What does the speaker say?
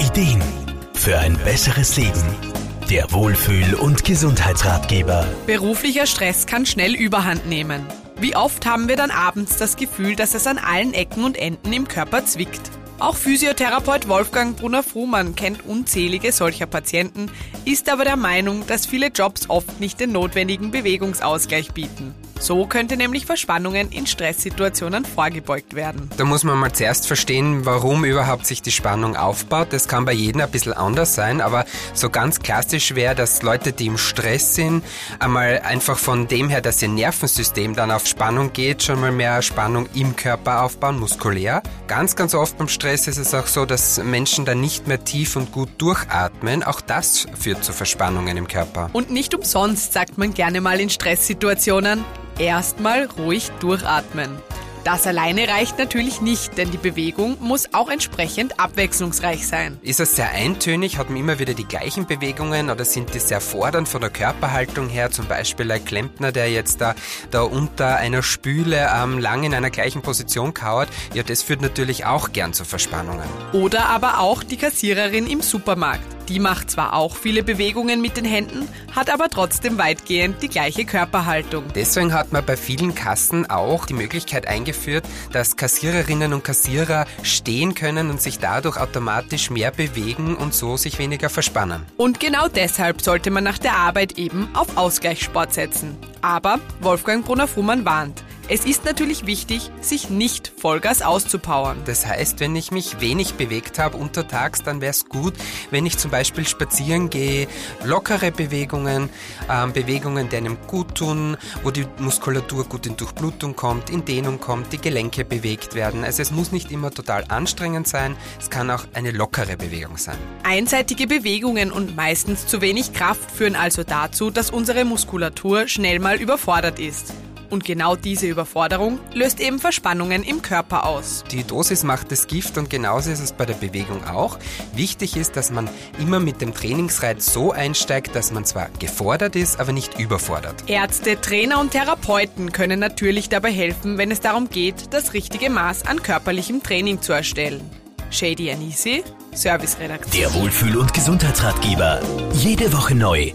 Ideen für ein besseres Leben. Der Wohlfühl- und Gesundheitsratgeber. Beruflicher Stress kann schnell Überhand nehmen. Wie oft haben wir dann abends das Gefühl, dass es an allen Ecken und Enden im Körper zwickt? Auch Physiotherapeut Wolfgang Brunner-Frumann kennt unzählige solcher Patienten, ist aber der Meinung, dass viele Jobs oft nicht den notwendigen Bewegungsausgleich bieten. So könnte nämlich Verspannungen in Stresssituationen vorgebeugt werden. Da muss man mal zuerst verstehen, warum überhaupt sich die Spannung aufbaut. Das kann bei jedem ein bisschen anders sein, aber so ganz klassisch wäre, dass Leute, die im Stress sind, einmal einfach von dem her, dass ihr Nervensystem dann auf Spannung geht, schon mal mehr Spannung im Körper aufbauen, muskulär. Ganz, ganz oft beim Stress ist es auch so, dass Menschen dann nicht mehr tief und gut durchatmen. Auch das führt zu Verspannungen im Körper. Und nicht umsonst sagt man gerne mal in Stresssituationen, erstmal ruhig durchatmen. Das alleine reicht natürlich nicht, denn die Bewegung muss auch entsprechend abwechslungsreich sein. Ist es sehr eintönig, hat man immer wieder die gleichen Bewegungen oder sind die sehr fordernd von der Körperhaltung her? Zum Beispiel ein Klempner, der jetzt da, da unter einer Spüle ähm, lang in einer gleichen Position kauert. Ja, das führt natürlich auch gern zu Verspannungen. Oder aber auch die Kassiererin im Supermarkt. Die macht zwar auch viele Bewegungen mit den Händen, hat aber trotzdem weitgehend die gleiche Körperhaltung. Deswegen hat man bei vielen Kassen auch die Möglichkeit eingeführt, dass Kassiererinnen und Kassierer stehen können und sich dadurch automatisch mehr bewegen und so sich weniger verspannen. Und genau deshalb sollte man nach der Arbeit eben auf Ausgleichssport setzen. Aber Wolfgang Brunner-Fuhrmann warnt. Es ist natürlich wichtig, sich nicht Vollgas auszupowern. Das heißt, wenn ich mich wenig bewegt habe untertags, dann wäre es gut, wenn ich zum Beispiel spazieren gehe, lockere Bewegungen, ähm, Bewegungen, die einem gut tun, wo die Muskulatur gut in Durchblutung kommt, in Dehnung kommt, die Gelenke bewegt werden. Also es muss nicht immer total anstrengend sein, es kann auch eine lockere Bewegung sein. Einseitige Bewegungen und meistens zu wenig Kraft führen also dazu, dass unsere Muskulatur schnell mal überfordert ist. Und genau diese Überforderung löst eben Verspannungen im Körper aus. Die Dosis macht das Gift und genauso ist es bei der Bewegung auch. Wichtig ist, dass man immer mit dem Trainingsreiz so einsteigt, dass man zwar gefordert ist, aber nicht überfordert. Ärzte, Trainer und Therapeuten können natürlich dabei helfen, wenn es darum geht, das richtige Maß an körperlichem Training zu erstellen. Shady Anisi, Serviceredaktion. Der Wohlfühl- und Gesundheitsratgeber. Jede Woche neu